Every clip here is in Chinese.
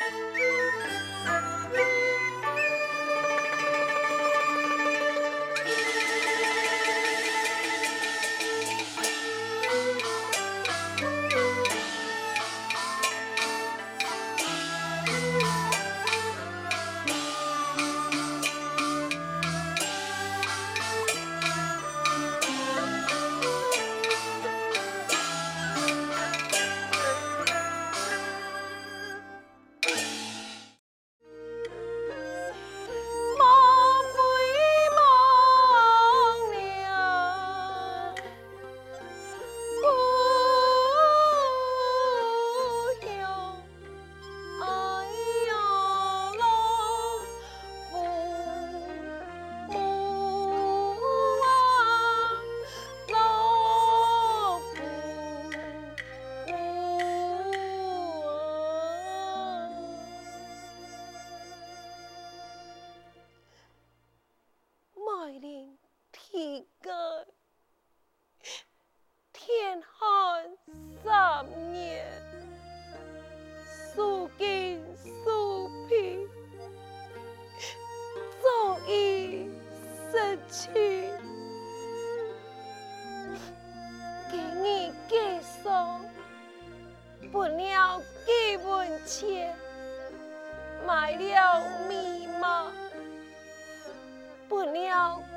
you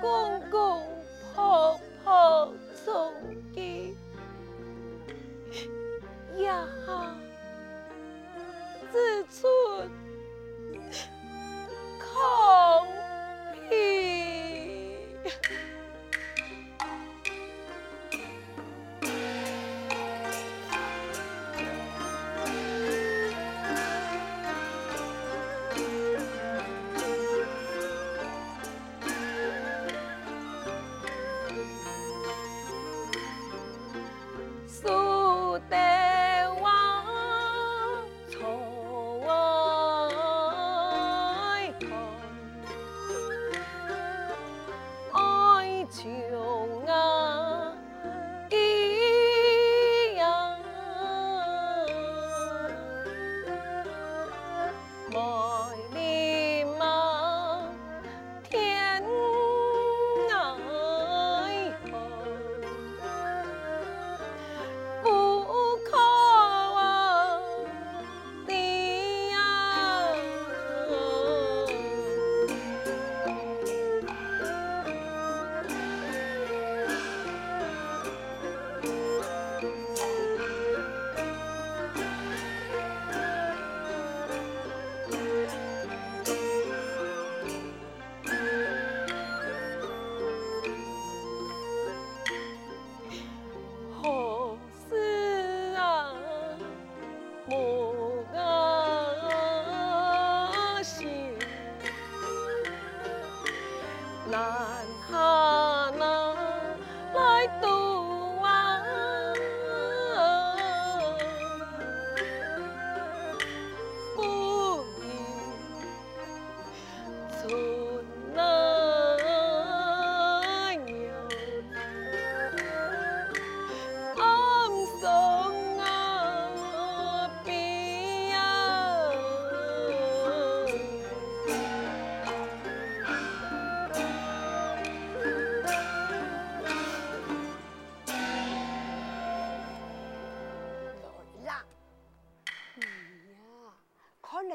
公公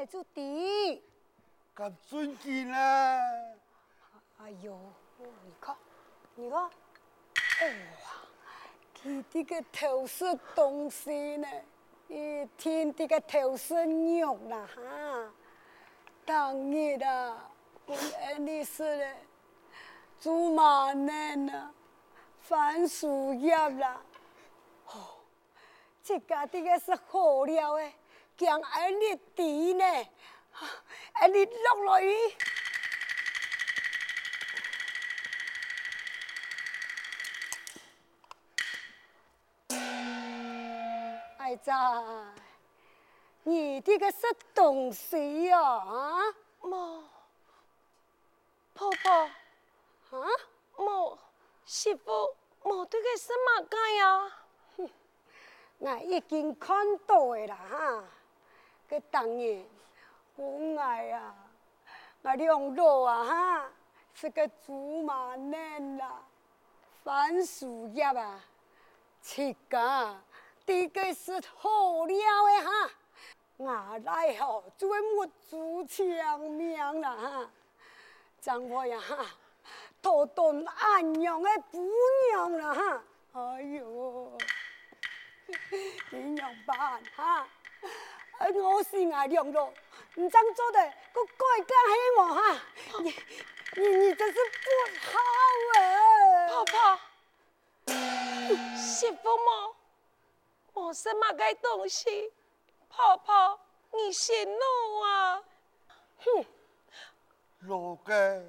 注定，咁尊敬啦！哎呦，你看，你看，哇，佢啲个头是东西呢，一天啲个头是肉啦哈，当日啊，我安尼说嘞，猪麻嫩啊，番薯叶啦，哦，这家啲个是好料诶。讲安尼滴呢，安尼落落雨。哎呀，你这个是东西呀？啊，冇，婆婆，啊，冇，媳妇，冇这个什么干呀？哼，我已经看到的啦哈。个当然，不爱呀，我两老啊哈，是个祖马嫩啦，番薯叶啊，自家地个是好料的哈，我来后就会没主强命啦哈，张婆呀哈，多顿安阳的姑娘啦哈，哎呦，点样办哈？我是爱两老。你这样做的，我改改黑我哈，你你你真是不好啊！婆婆，媳妇么？我什么个东西？婆婆，你先怒啊？哼，老个，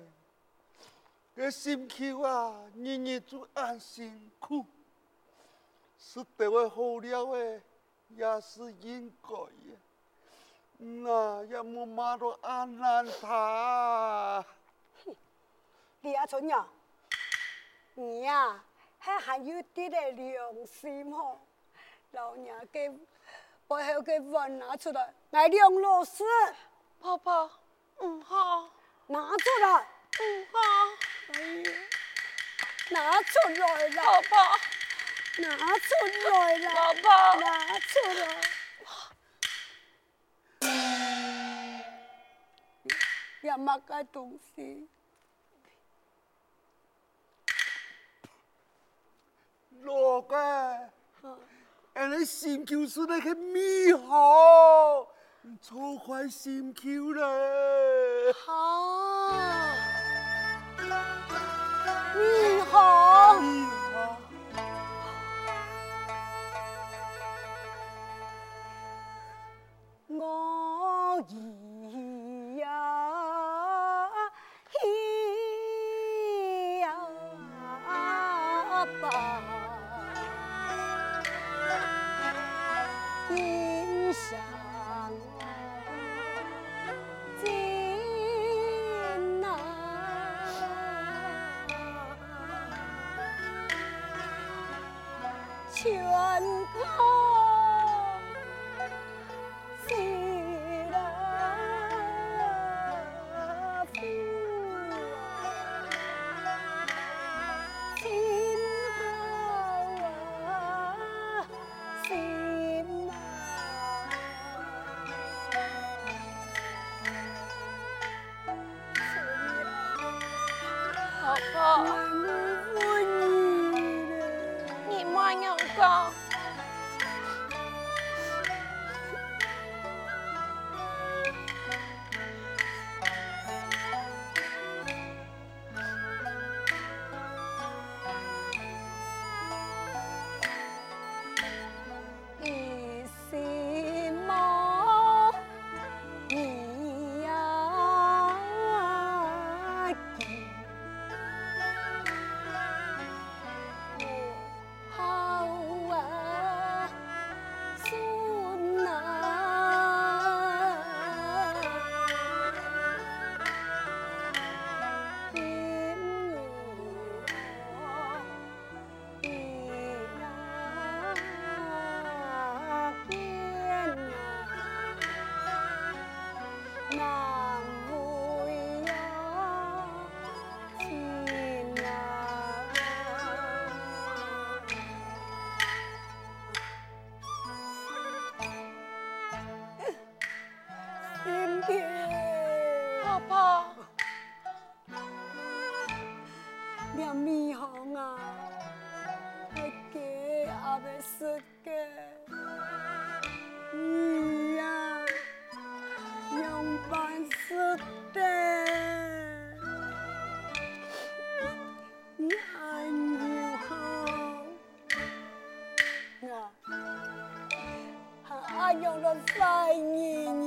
这心口啊，日日做安辛苦，是得我好了的，也是应该呀。那也莫骂到安难他。李阿春呀，你呀还还有点的良心哦。老娘给背后给碗拿出来，来两老师。婆婆，嗯好，拿出来，嗯好。哎呀，拿出来了，婆婆，拿出来了，婆婆，拿出来。也没个东西，老个，俺的心就是那个米好，错坏心口了。好，米好，米好，我一婆婆，我你了。你莫样讲。了三年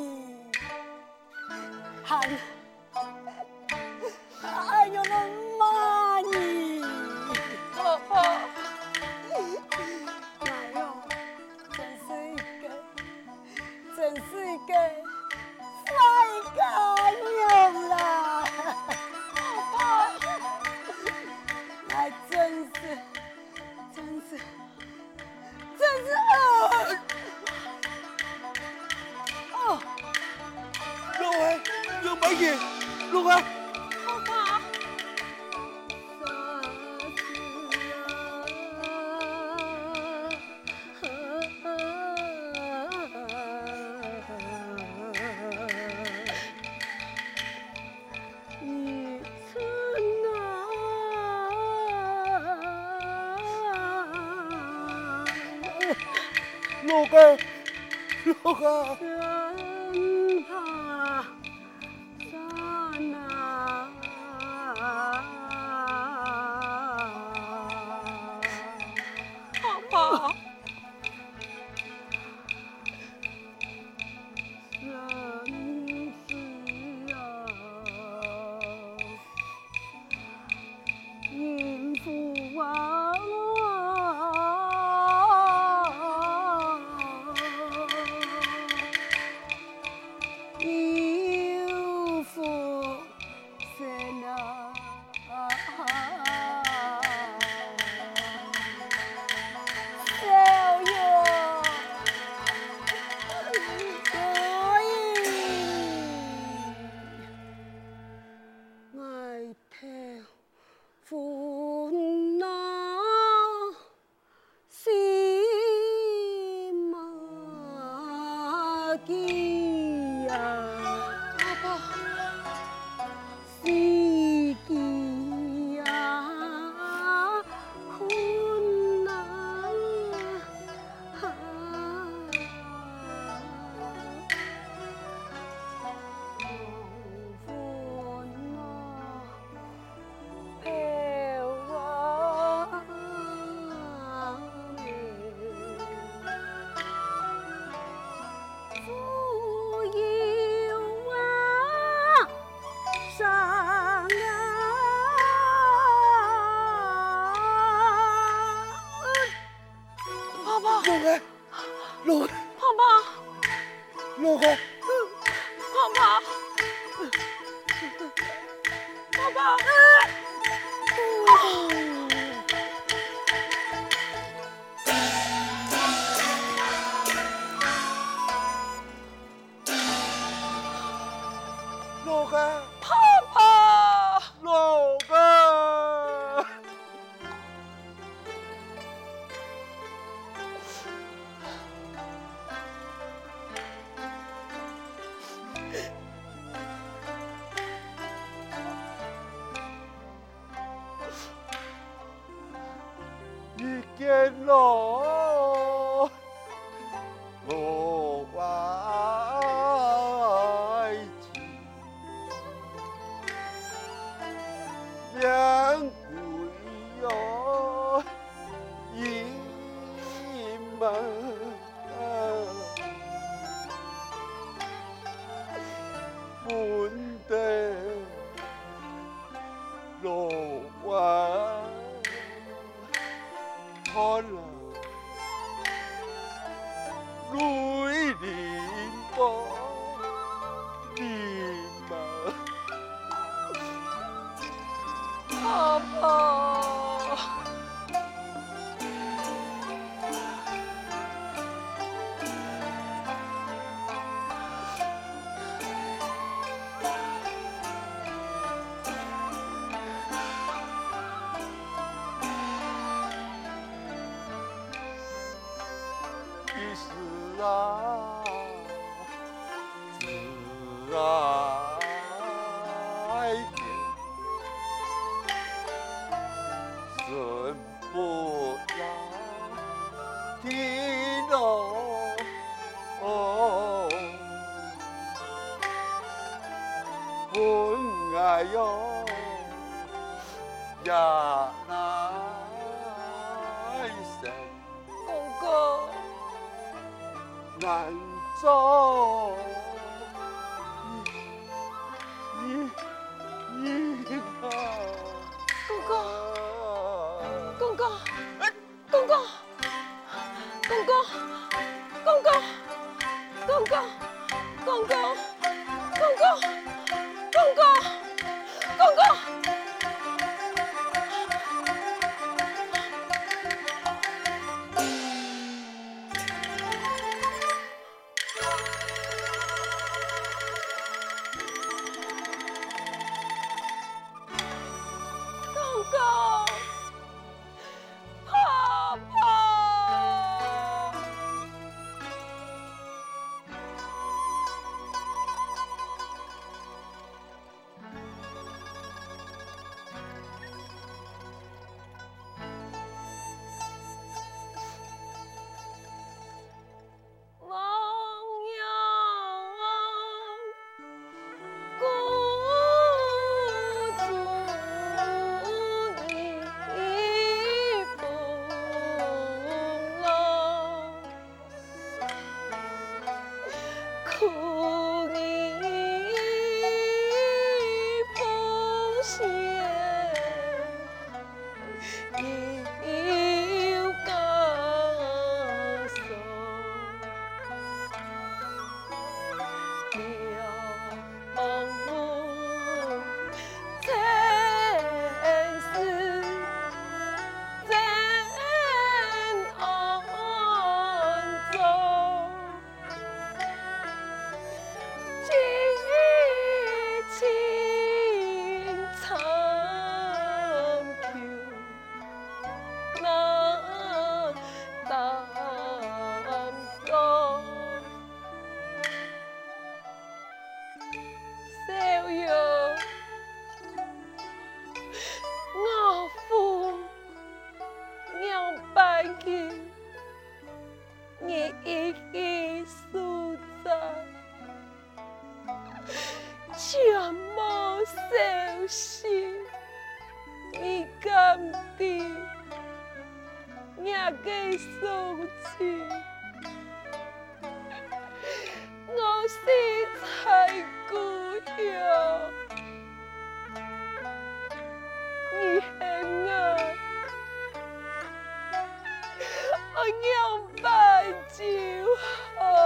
老哥，老哥。 파 워. Oh 娘拜就好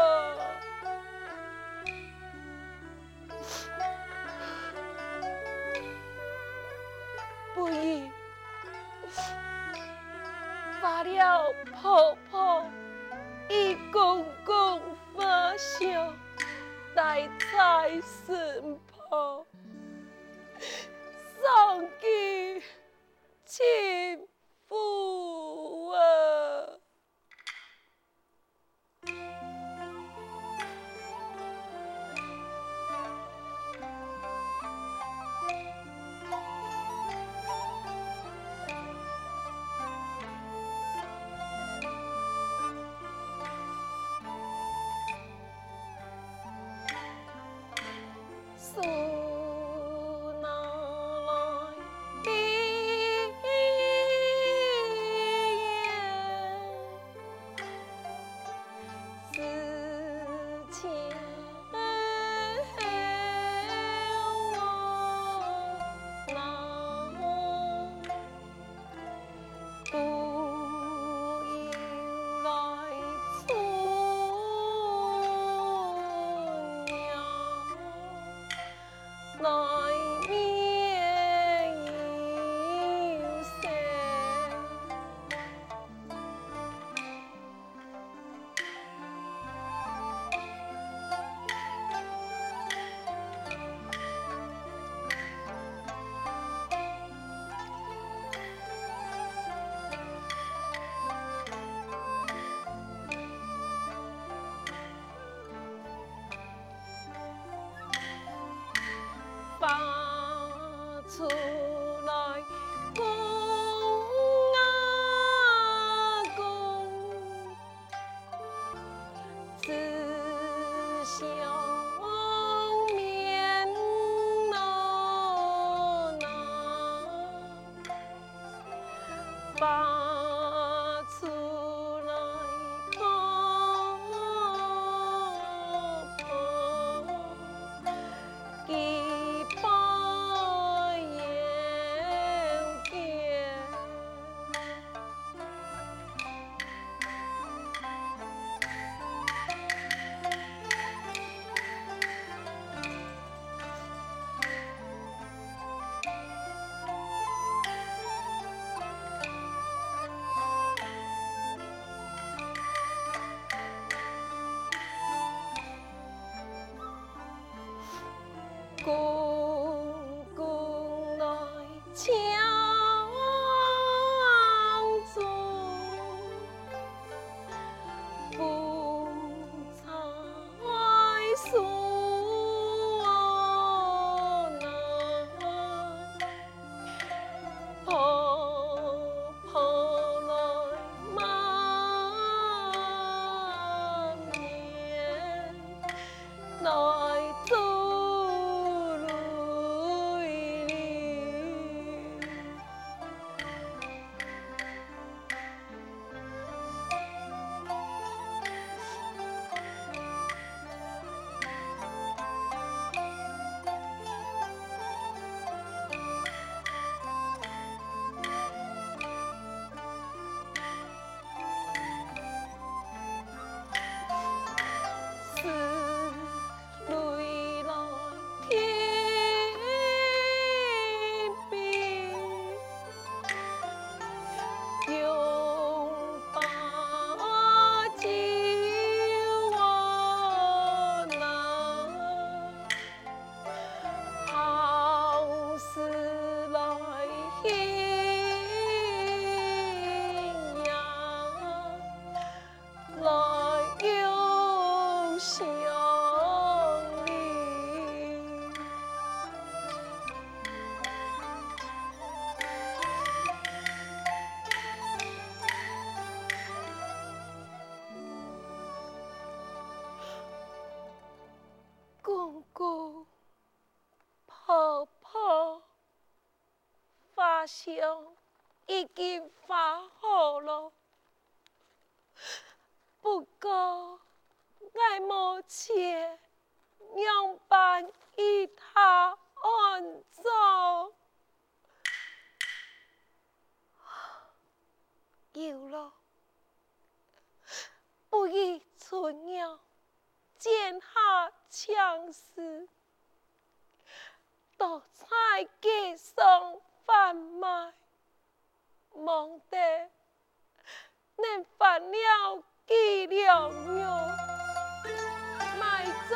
家乡已经发好了，不过我目前样办与他安葬，有了，不宜春鸟见下强势。都在街上贩卖，忙得恁犯了计量哟，卖走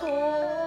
情。